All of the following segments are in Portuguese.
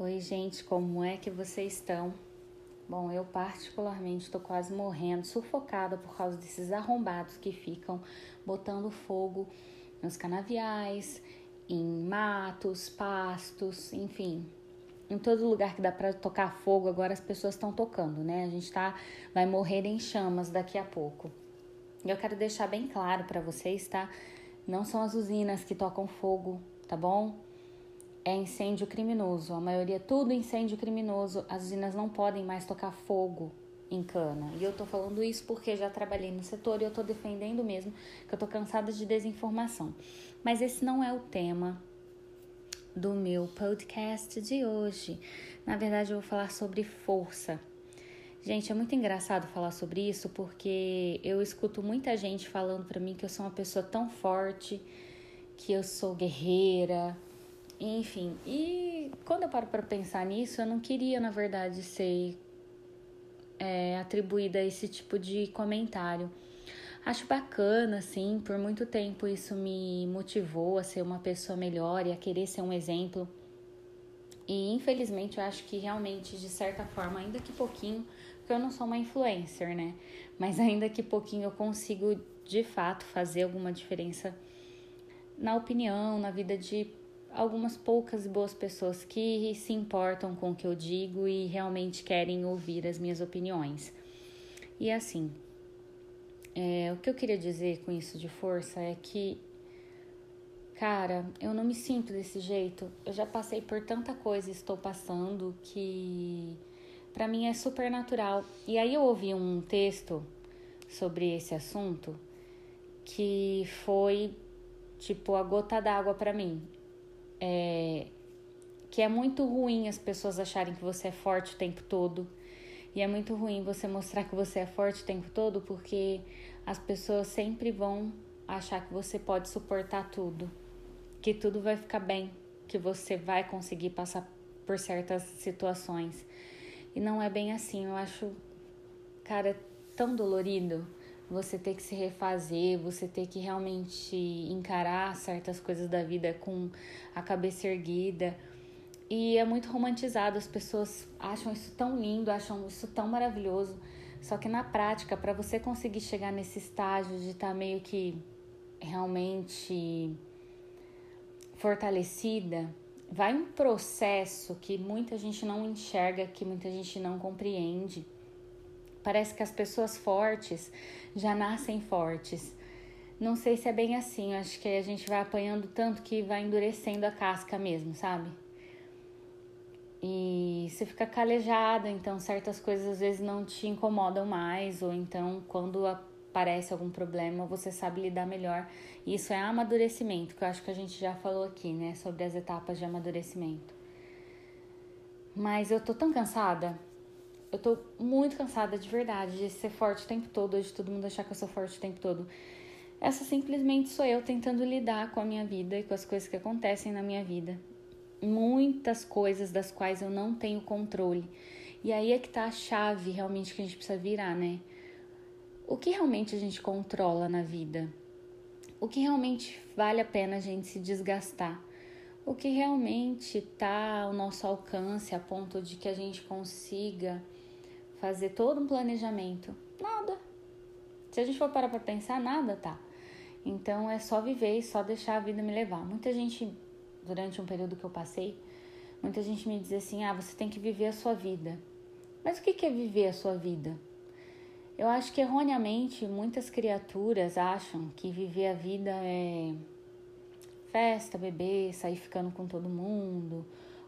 Oi, gente, como é que vocês estão? Bom, eu particularmente estou quase morrendo, sufocada por causa desses arrombados que ficam botando fogo nos canaviais, em matos, pastos, enfim. Em todo lugar que dá para tocar fogo, agora as pessoas estão tocando, né? A gente tá vai morrer em chamas daqui a pouco. E eu quero deixar bem claro para vocês, tá? Não são as usinas que tocam fogo, tá bom? É incêndio criminoso. A maioria é tudo incêndio criminoso. As usinas não podem mais tocar fogo em cana. E eu tô falando isso porque já trabalhei no setor e eu tô defendendo mesmo que eu tô cansada de desinformação. Mas esse não é o tema do meu podcast de hoje. Na verdade, eu vou falar sobre força. Gente, é muito engraçado falar sobre isso porque eu escuto muita gente falando para mim que eu sou uma pessoa tão forte, que eu sou guerreira, enfim, e quando eu paro para pensar nisso, eu não queria, na verdade, ser é, atribuída a esse tipo de comentário. Acho bacana, assim, por muito tempo isso me motivou a ser uma pessoa melhor e a querer ser um exemplo. E infelizmente eu acho que realmente, de certa forma, ainda que pouquinho, porque eu não sou uma influencer, né? Mas ainda que pouquinho eu consigo de fato fazer alguma diferença na opinião, na vida de algumas poucas e boas pessoas que se importam com o que eu digo e realmente querem ouvir as minhas opiniões. E assim, é, o que eu queria dizer com isso de força é que, cara, eu não me sinto desse jeito. Eu já passei por tanta coisa e estou passando que para mim é super natural. E aí eu ouvi um texto sobre esse assunto que foi tipo a gota d'água para mim é, que é muito ruim as pessoas acharem que você é forte o tempo todo. E é muito ruim você mostrar que você é forte o tempo todo, porque as pessoas sempre vão achar que você pode suportar tudo, que tudo vai ficar bem, que você vai conseguir passar por certas situações. E não é bem assim. Eu acho, cara, tão dolorido você ter que se refazer, você ter que realmente encarar certas coisas da vida com a cabeça erguida. E é muito romantizado, as pessoas acham isso tão lindo, acham isso tão maravilhoso. Só que na prática, para você conseguir chegar nesse estágio de estar tá meio que realmente fortalecida, vai um processo que muita gente não enxerga, que muita gente não compreende Parece que as pessoas fortes já nascem fortes. Não sei se é bem assim, acho que a gente vai apanhando tanto que vai endurecendo a casca mesmo, sabe? E você fica calejada, então certas coisas às vezes não te incomodam mais, ou então quando aparece algum problema você sabe lidar melhor. Isso é amadurecimento, que eu acho que a gente já falou aqui, né, sobre as etapas de amadurecimento. Mas eu tô tão cansada eu tô muito cansada de verdade de ser forte o tempo todo, de todo mundo achar que eu sou forte o tempo todo. Essa simplesmente sou eu tentando lidar com a minha vida e com as coisas que acontecem na minha vida. Muitas coisas das quais eu não tenho controle. E aí é que tá a chave realmente que a gente precisa virar, né? O que realmente a gente controla na vida? O que realmente vale a pena a gente se desgastar? O que realmente tá ao nosso alcance a ponto de que a gente consiga fazer todo um planejamento? Nada. Se a gente for parar para pensar, nada tá. Então é só viver e só deixar a vida me levar. Muita gente, durante um período que eu passei, muita gente me dizia assim: ah, você tem que viver a sua vida. Mas o que é viver a sua vida? Eu acho que erroneamente muitas criaturas acham que viver a vida é festa, beber, sair ficando com todo mundo,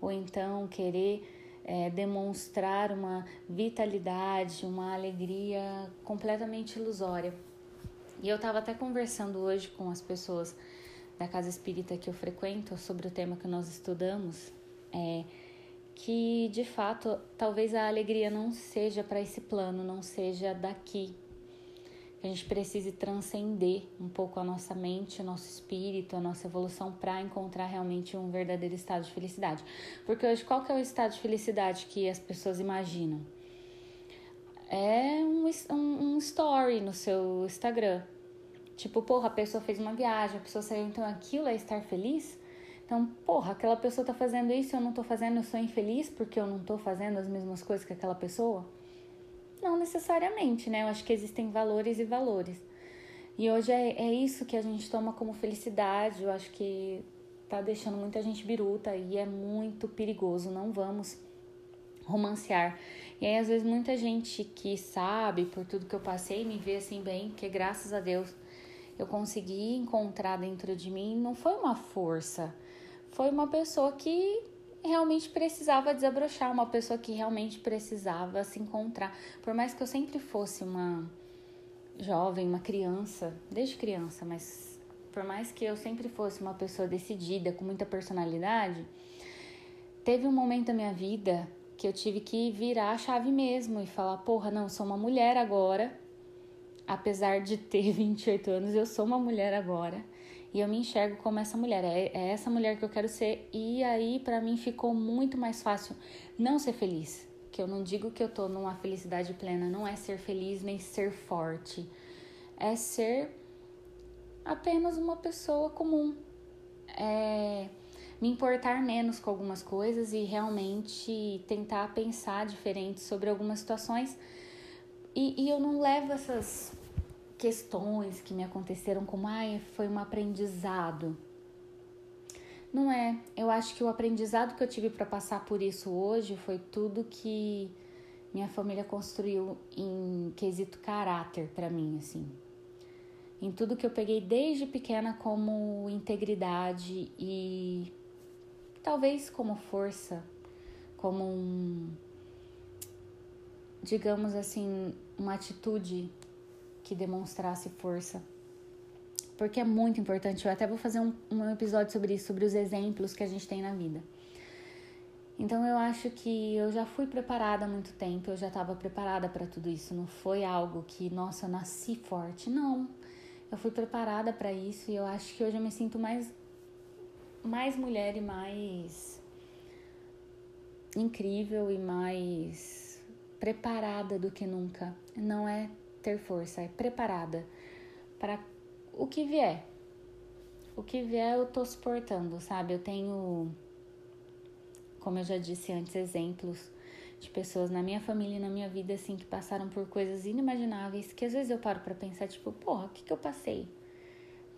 ou então querer é, demonstrar uma vitalidade, uma alegria completamente ilusória. E eu estava até conversando hoje com as pessoas da casa espírita que eu frequento sobre o tema que nós estudamos, é, que de fato talvez a alegria não seja para esse plano, não seja daqui, que a gente precise transcender um pouco a nossa mente, o nosso espírito, a nossa evolução para encontrar realmente um verdadeiro estado de felicidade. Porque hoje qual que é o estado de felicidade que as pessoas imaginam? É um, um, um story no seu Instagram. Tipo, porra, a pessoa fez uma viagem, a pessoa saiu, então aquilo é estar feliz? Então, porra, aquela pessoa tá fazendo isso eu não tô fazendo, eu sou infeliz porque eu não tô fazendo as mesmas coisas que aquela pessoa? Não necessariamente, né? Eu acho que existem valores e valores. E hoje é, é isso que a gente toma como felicidade. Eu acho que tá deixando muita gente biruta e é muito perigoso. Não vamos romancear. E aí, às vezes, muita gente que sabe por tudo que eu passei me vê assim bem, que graças a Deus eu consegui encontrar dentro de mim. Não foi uma força, foi uma pessoa que realmente precisava desabrochar, uma pessoa que realmente precisava se encontrar. Por mais que eu sempre fosse uma jovem, uma criança, desde criança, mas por mais que eu sempre fosse uma pessoa decidida, com muita personalidade, teve um momento da minha vida que eu tive que virar a chave mesmo e falar: porra, não, sou uma mulher agora. Apesar de ter 28 anos, eu sou uma mulher agora. E eu me enxergo como essa mulher. É, é essa mulher que eu quero ser. E aí, para mim, ficou muito mais fácil não ser feliz. Que eu não digo que eu tô numa felicidade plena. Não é ser feliz nem ser forte. É ser apenas uma pessoa comum. É me importar menos com algumas coisas e realmente tentar pensar diferente sobre algumas situações. E, e eu não levo essas questões que me aconteceram como, ai, foi um aprendizado. Não é. Eu acho que o aprendizado que eu tive para passar por isso hoje foi tudo que minha família construiu em quesito caráter para mim, assim. Em tudo que eu peguei desde pequena como integridade e talvez como força, como um, digamos assim, uma atitude que demonstrasse força. Porque é muito importante. Eu até vou fazer um, um episódio sobre isso, sobre os exemplos que a gente tem na vida. Então eu acho que eu já fui preparada há muito tempo, eu já estava preparada para tudo isso. Não foi algo que, nossa, eu nasci forte. Não. Eu fui preparada para isso e eu acho que hoje eu me sinto mais mais mulher e mais incrível e mais preparada do que nunca. Não é ter força, é preparada para o que vier. O que vier eu tô suportando, sabe? Eu tenho, como eu já disse antes, exemplos de pessoas na minha família e na minha vida assim que passaram por coisas inimagináveis que às vezes eu paro para pensar tipo, porra, o que que eu passei?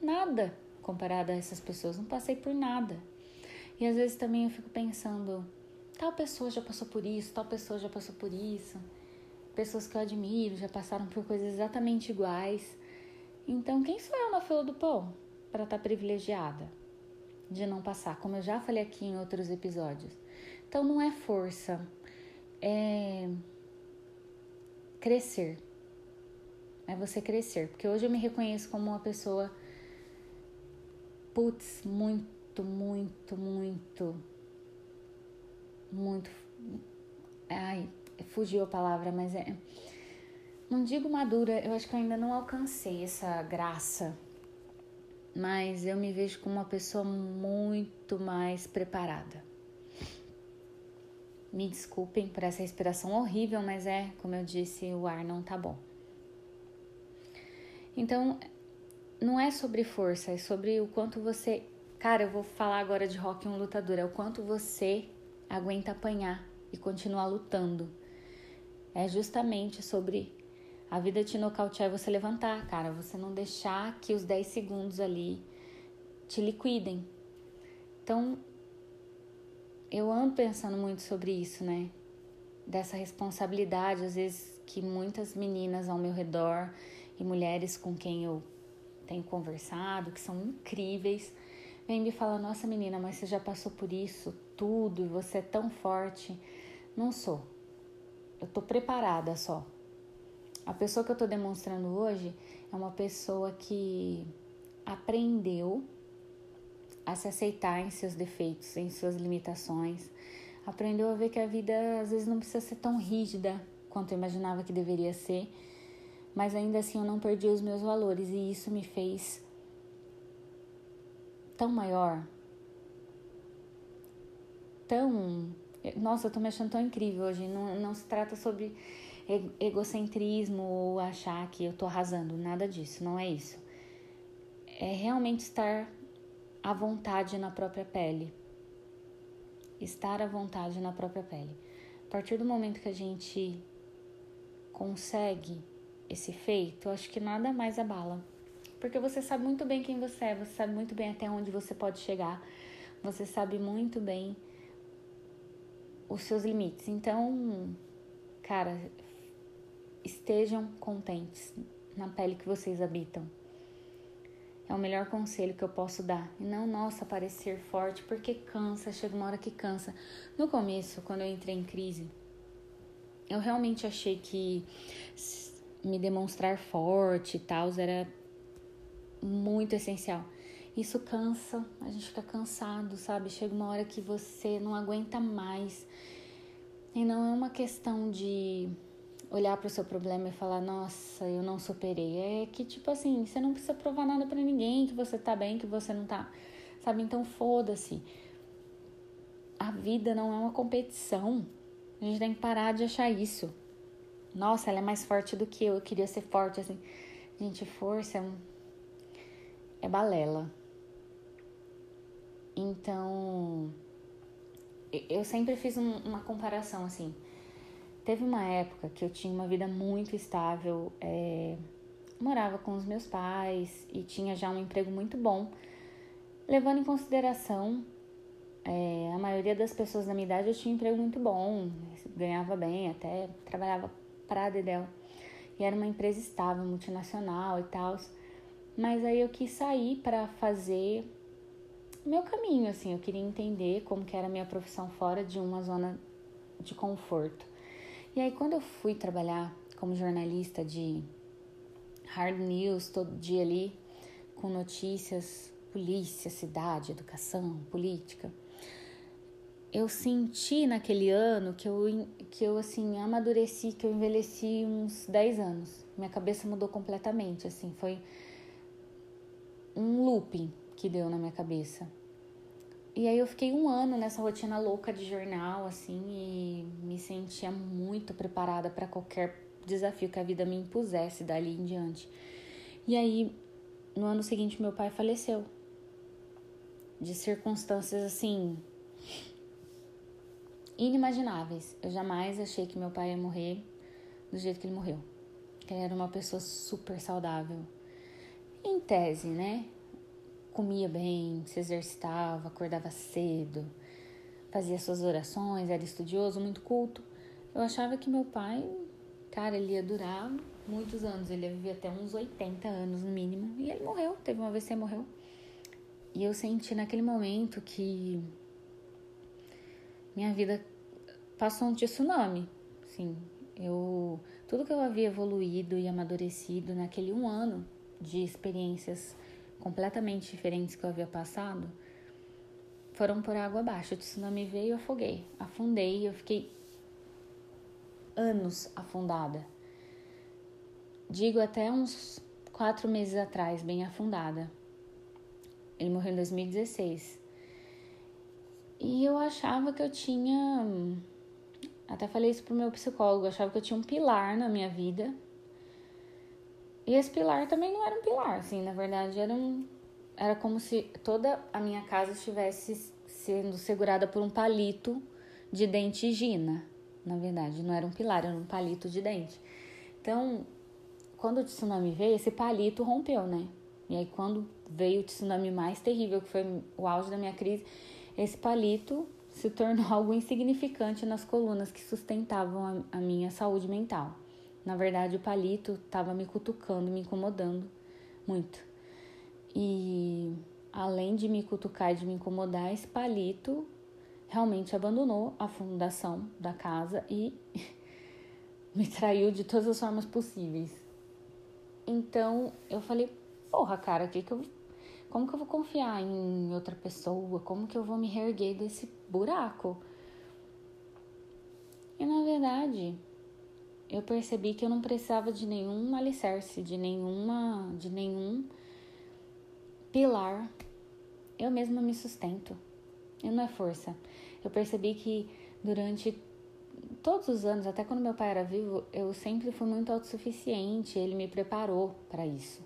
Nada comparada a essas pessoas, não passei por nada. E às vezes também eu fico pensando, tal pessoa já passou por isso, tal pessoa já passou por isso. Pessoas que eu admiro já passaram por coisas exatamente iguais. Então, quem sou eu na fila do pão para estar tá privilegiada de não passar, como eu já falei aqui em outros episódios. Então, não é força, é crescer. É você crescer, porque hoje eu me reconheço como uma pessoa putz, muito, muito, muito, muito. Ai, fugiu a palavra, mas é. Não digo madura, eu acho que eu ainda não alcancei essa graça, mas eu me vejo como uma pessoa muito mais preparada. Me desculpem por essa respiração horrível, mas é, como eu disse, o ar não tá bom. Então, não é sobre força, é sobre o quanto você. Cara, eu vou falar agora de rock um lutador, é o quanto você aguenta apanhar e continuar lutando. É justamente sobre a vida te nocautear você levantar, cara. Você não deixar que os 10 segundos ali te liquidem. Então, eu ando pensando muito sobre isso, né? Dessa responsabilidade, às vezes, que muitas meninas ao meu redor e mulheres com quem eu tenho conversado, que são incríveis, vem me falar: Nossa menina, mas você já passou por isso tudo e você é tão forte. Não sou. Eu tô preparada só. A pessoa que eu tô demonstrando hoje é uma pessoa que aprendeu a se aceitar em seus defeitos, em suas limitações. Aprendeu a ver que a vida às vezes não precisa ser tão rígida quanto eu imaginava que deveria ser mas ainda assim eu não perdi os meus valores e isso me fez tão maior, tão. Nossa, eu tô me achando tão incrível hoje. Não, não se trata sobre egocentrismo ou achar que eu tô arrasando, nada disso, não é isso. É realmente estar à vontade na própria pele. Estar à vontade na própria pele. A partir do momento que a gente consegue esse feito, acho que nada mais abala. Porque você sabe muito bem quem você é, você sabe muito bem até onde você pode chegar, você sabe muito bem os seus limites. Então, cara, estejam contentes na pele que vocês habitam. É o melhor conselho que eu posso dar. E não, nossa, parecer forte, porque cansa, chega uma hora que cansa. No começo, quando eu entrei em crise, eu realmente achei que me demonstrar forte e tal era muito essencial. Isso cansa, a gente fica cansado, sabe? Chega uma hora que você não aguenta mais. E não é uma questão de olhar para o seu problema e falar, nossa, eu não superei. É que, tipo assim, você não precisa provar nada para ninguém que você tá bem, que você não tá. Sabe? Então, foda-se. A vida não é uma competição. A gente tem que parar de achar isso. Nossa, ela é mais forte do que eu. Eu queria ser forte, assim. Gente, força é, um... é balela. Então, eu sempre fiz um, uma comparação, assim Teve uma época que eu tinha uma vida muito estável, é, morava com os meus pais e tinha já um emprego muito bom, levando em consideração é, a maioria das pessoas da minha idade eu tinha um emprego muito bom, ganhava bem, até trabalhava para a Dedel. E era uma empresa estável, multinacional e tal. Mas aí eu quis sair para fazer meu caminho, assim, eu queria entender como que era a minha profissão fora de uma zona de conforto. E aí, quando eu fui trabalhar como jornalista de hard news todo dia ali, com notícias, polícia, cidade, educação, política, eu senti naquele ano que eu, que eu assim, amadureci, que eu envelheci uns 10 anos. Minha cabeça mudou completamente, assim, foi um looping que deu na minha cabeça. E aí eu fiquei um ano nessa rotina louca de jornal, assim, e me sentia muito preparada para qualquer desafio que a vida me impusesse dali em diante. E aí, no ano seguinte, meu pai faleceu. De circunstâncias assim inimagináveis. Eu jamais achei que meu pai ia morrer do jeito que ele morreu. Ele era uma pessoa super saudável. Em tese, né? Comia bem, se exercitava, acordava cedo, fazia suas orações, era estudioso, muito culto. Eu achava que meu pai, cara, ele ia durar muitos anos, ele ia viver até uns 80 anos no mínimo, e ele morreu, teve uma vez que morreu. E eu senti naquele momento que minha vida passou um tsunami, assim, eu tudo que eu havia evoluído e amadurecido naquele um ano de experiências completamente diferentes que eu havia passado, foram por água abaixo. O tsunami veio e eu afoguei. Afundei, eu fiquei anos afundada. Digo até uns quatro meses atrás, bem afundada. Ele morreu em 2016. E eu achava que eu tinha. Até falei isso pro meu psicólogo, eu achava que eu tinha um pilar na minha vida e esse pilar também não era um pilar, assim, na verdade era um. Era como se toda a minha casa estivesse sendo segurada por um palito de dente Gina. Na verdade, não era um pilar, era um palito de dente. Então, quando o tsunami veio, esse palito rompeu, né? E aí, quando veio o tsunami mais terrível, que foi o auge da minha crise, esse palito se tornou algo insignificante nas colunas que sustentavam a, a minha saúde mental. Na verdade, o palito estava me cutucando, me incomodando muito. E além de me cutucar e de me incomodar, esse palito realmente abandonou a fundação da casa e me traiu de todas as formas possíveis. Então eu falei, porra, cara, que que eu, como que eu vou confiar em outra pessoa? Como que eu vou me reerguer desse buraco? E na verdade, eu percebi que eu não precisava de nenhum alicerce, de nenhuma, de nenhum pilar. Eu mesma me sustento. E não é força. Eu percebi que durante todos os anos, até quando meu pai era vivo, eu sempre fui muito autossuficiente. Ele me preparou para isso.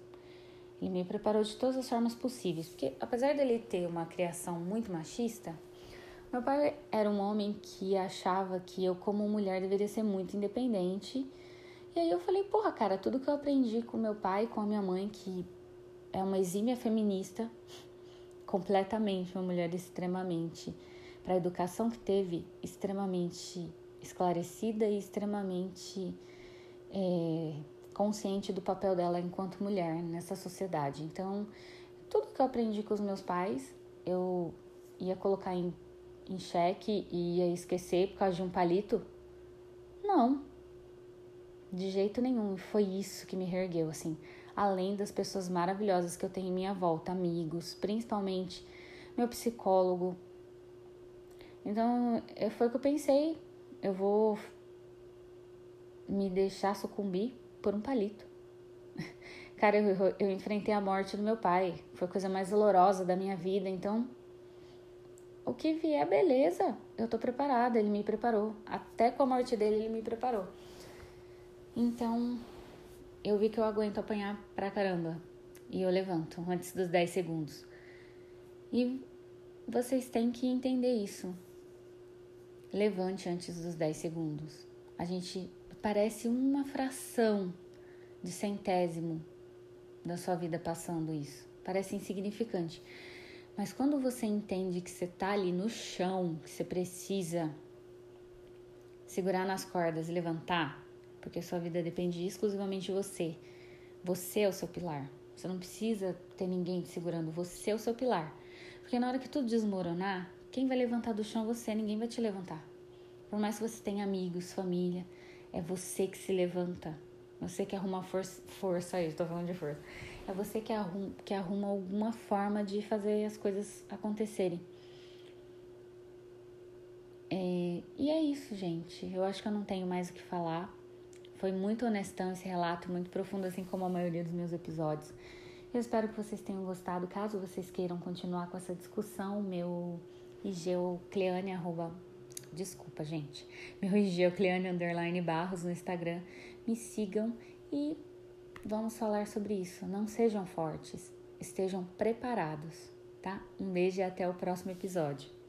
Ele me preparou de todas as formas possíveis, porque apesar dele ter uma criação muito machista, meu pai era um homem que achava que eu, como mulher, deveria ser muito independente. E aí eu falei, porra, cara, tudo que eu aprendi com meu pai com a minha mãe, que é uma exímia feminista, completamente uma mulher extremamente, para a educação que teve, extremamente esclarecida e extremamente é, consciente do papel dela enquanto mulher nessa sociedade. Então, tudo que eu aprendi com os meus pais, eu ia colocar em em xeque e ia esquecer por causa de um palito? Não. De jeito nenhum. Foi isso que me reergueu, assim. Além das pessoas maravilhosas que eu tenho em minha volta, amigos, principalmente meu psicólogo. Então, é, foi o que eu pensei. Eu vou me deixar sucumbir por um palito. Cara, eu, eu enfrentei a morte do meu pai. Foi a coisa mais dolorosa da minha vida. Então, o que vier, beleza, eu tô preparada, ele me preparou. Até com a morte dele, ele me preparou. Então, eu vi que eu aguento apanhar pra caramba. E eu levanto antes dos 10 segundos. E vocês têm que entender isso. Levante antes dos 10 segundos. A gente parece uma fração de centésimo da sua vida passando isso. Parece insignificante. Mas quando você entende que você tá ali no chão, que você precisa segurar nas cordas e levantar, porque sua vida depende exclusivamente de você. Você é o seu pilar. Você não precisa ter ninguém te segurando, você é o seu pilar. Porque na hora que tudo desmoronar, quem vai levantar do chão é você, ninguém vai te levantar. Por mais que você tenha amigos, família, é você que se levanta. Você que arruma força, força aí, estou falando de força. É você que arruma, que arruma alguma forma de fazer as coisas acontecerem. É, e é isso, gente. Eu acho que eu não tenho mais o que falar. Foi muito honestão esse relato, muito profundo, assim como a maioria dos meus episódios. Eu espero que vocês tenham gostado. Caso vocês queiram continuar com essa discussão, meu IG é arroba... Desculpa, gente. Meu IG é underline barros no Instagram. Me sigam e vamos falar sobre isso. Não sejam fortes, estejam preparados, tá? Um beijo e até o próximo episódio.